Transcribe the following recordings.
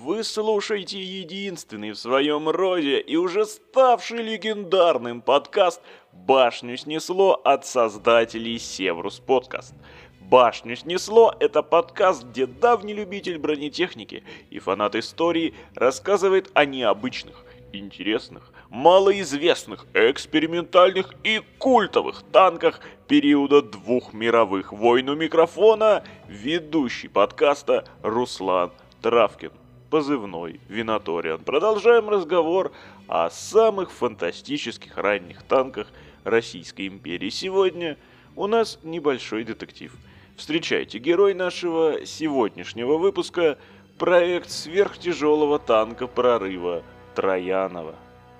Вы слушаете единственный в своем роде и уже ставший легендарным подкаст «Башню снесло» от создателей Севрус Подкаст. «Башню снесло» — это подкаст, где давний любитель бронетехники и фанат истории рассказывает о необычных, интересных, малоизвестных, экспериментальных и культовых танках периода двух мировых войн у микрофона ведущий подкаста Руслан Травкин, позывной Винаториан. Продолжаем разговор о самых фантастических ранних танках Российской империи. Сегодня у нас небольшой детектив. Встречайте, герой нашего сегодняшнего выпуска – проект сверхтяжелого танка прорыва Троянова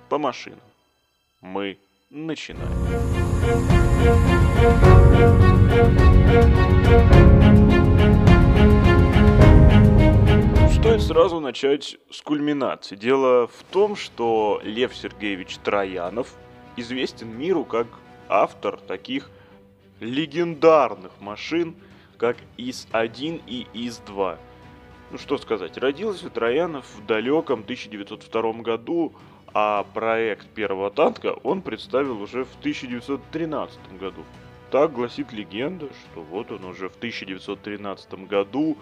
по машинам. Мы начинаем. Стоит сразу начать с кульминации. Дело в том, что Лев Сергеевич Троянов известен миру как автор таких легендарных машин, как ИС-1 и ИС-2. Ну что сказать, родился Троянов в далеком 1902 году а проект первого танка он представил уже в 1913 году. Так гласит легенда, что вот он уже в 1913 году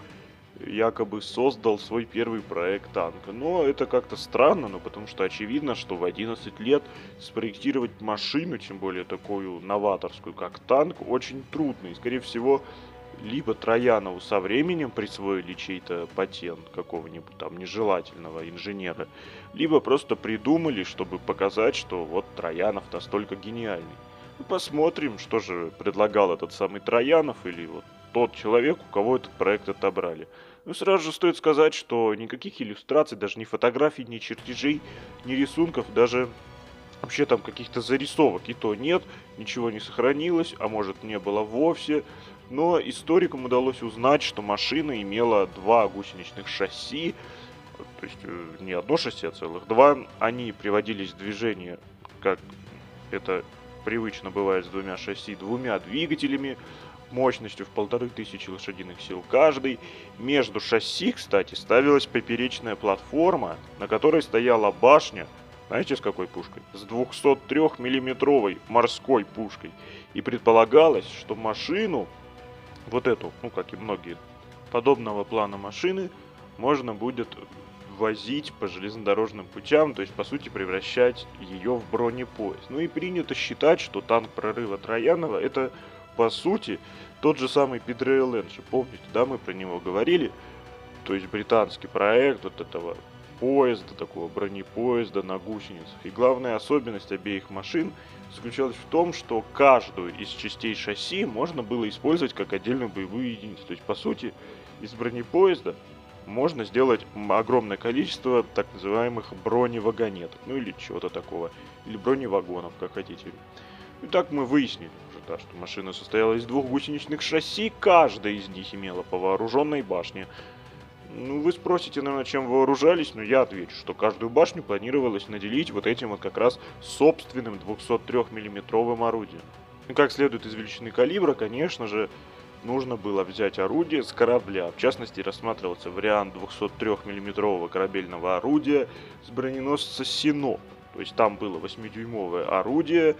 якобы создал свой первый проект танка. Но это как-то странно, ну потому что очевидно, что в 11 лет спроектировать машину, тем более такую новаторскую, как танк, очень трудно. И, скорее всего, либо Троянову со временем присвоили чей-то патент какого-нибудь там нежелательного инженера, либо просто придумали, чтобы показать, что вот Троянов настолько гениальный. Ну, посмотрим, что же предлагал этот самый Троянов или вот тот человек, у кого этот проект отобрали. Ну, сразу же стоит сказать, что никаких иллюстраций, даже ни фотографий, ни чертежей, ни рисунков, даже вообще там каких-то зарисовок и то нет, ничего не сохранилось, а может не было вовсе но историкам удалось узнать, что машина имела два гусеничных шасси, то есть э, не одно шасси, а целых два. Они приводились в движение, как это привычно бывает с двумя шасси, двумя двигателями мощностью в полторы тысячи лошадиных сил каждый. Между шасси, кстати, ставилась поперечная платформа, на которой стояла башня, знаете, с какой пушкой? С 203 миллиметровой морской пушкой. И предполагалось, что машину вот эту, ну как и многие подобного плана машины, можно будет возить по железнодорожным путям, то есть по сути превращать ее в бронепоезд. Ну и принято считать, что танк прорыва Троянова это по сути тот же самый Педро Помните, да, мы про него говорили? То есть британский проект вот этого поезда, такого бронепоезда на гусеницах. И главная особенность обеих машин заключалась в том, что каждую из частей шасси можно было использовать как отдельную боевую единицу. То есть, по сути, из бронепоезда можно сделать огромное количество так называемых броневагонеток, ну или чего-то такого, или броневагонов, как хотите. И так мы выяснили да, что машина состояла из двух гусеничных шасси, каждая из них имела по вооруженной башне, ну, вы спросите, наверное, чем вооружались, но я отвечу, что каждую башню планировалось наделить вот этим вот как раз собственным 203 миллиметровым орудием. И как следует из величины калибра, конечно же, нужно было взять орудие с корабля. В частности, рассматривался вариант 203 миллиметрового корабельного орудия с броненосца Синоп. То есть там было 8-дюймовое орудие,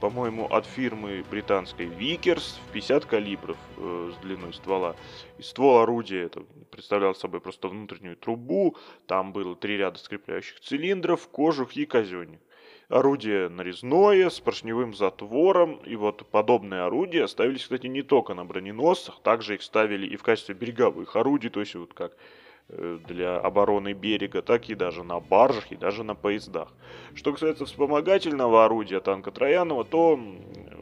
по-моему, от фирмы британской Викерс в 50 калибров э, с длиной ствола. И ствол орудия это представлял собой просто внутреннюю трубу, там было три ряда скрепляющих цилиндров, кожух и казенник. Орудие нарезное, с поршневым затвором, и вот подобные орудия ставились, кстати, не только на броненосцах, также их ставили и в качестве береговых орудий, то есть вот как для обороны берега, так и даже на баржах и даже на поездах. Что касается вспомогательного орудия танка Троянова, то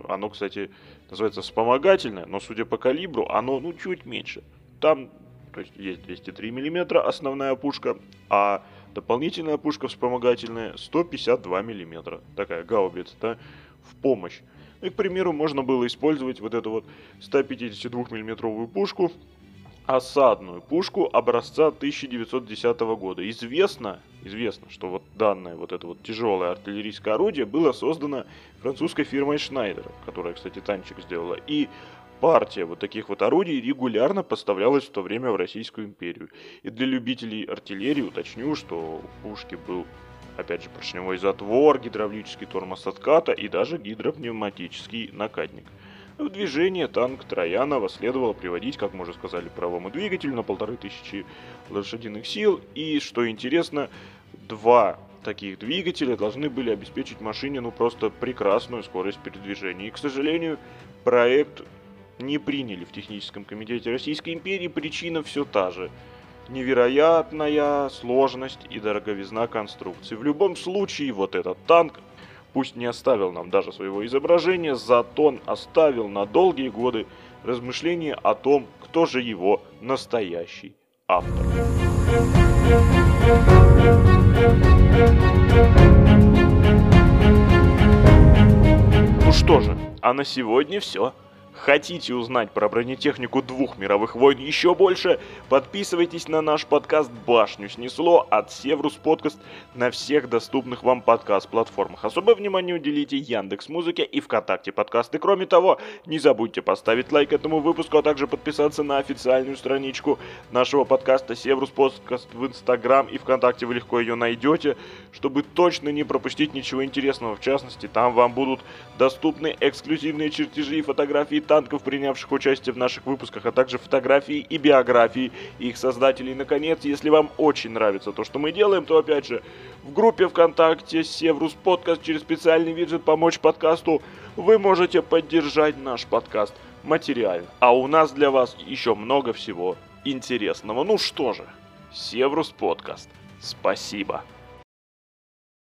оно, кстати, называется вспомогательное, но судя по калибру, оно ну чуть меньше. Там то есть, есть 203 мм основная пушка, а дополнительная пушка вспомогательная 152 мм. Такая гаубица, да, в помощь. Ну и, к примеру, можно было использовать вот эту вот 152 миллиметровую пушку осадную пушку образца 1910 года. Известно, известно, что вот данное вот это вот тяжелое артиллерийское орудие было создано французской фирмой Шнайдер, которая, кстати, танчик сделала. И партия вот таких вот орудий регулярно поставлялась в то время в Российскую империю. И для любителей артиллерии уточню, что у пушки был опять же поршневой затвор, гидравлический тормоз отката и даже гидропневматический накатник. В движение танк Троянова следовало приводить, как мы уже сказали, правому двигателю на полторы тысячи лошадиных сил. И, что интересно, два таких двигателя должны были обеспечить машине ну просто прекрасную скорость передвижения. И, к сожалению, проект не приняли в Техническом комитете Российской империи. Причина все та же. Невероятная сложность и дороговизна конструкции. В любом случае, вот этот танк, пусть не оставил нам даже своего изображения, зато оставил на долгие годы размышления о том, кто же его настоящий автор. Ну что же, а на сегодня все. Хотите узнать про бронетехнику двух мировых войн еще больше? Подписывайтесь на наш подкаст «Башню снесло» от Севрус Подкаст на всех доступных вам подкаст-платформах. Особое внимание уделите Яндекс Музыке и ВКонтакте подкасты. Кроме того, не забудьте поставить лайк этому выпуску, а также подписаться на официальную страничку нашего подкаста Севрус Подкаст в Инстаграм и ВКонтакте. Вы легко ее найдете, чтобы точно не пропустить ничего интересного. В частности, там вам будут доступны эксклюзивные чертежи и фотографии танков, принявших участие в наших выпусках, а также фотографии и биографии их создателей. наконец, если вам очень нравится то, что мы делаем, то опять же в группе ВКонтакте Севрус Подкаст через специальный виджет «Помочь подкасту» вы можете поддержать наш подкаст материально. А у нас для вас еще много всего интересного. Ну что же, Севрус Подкаст. Спасибо.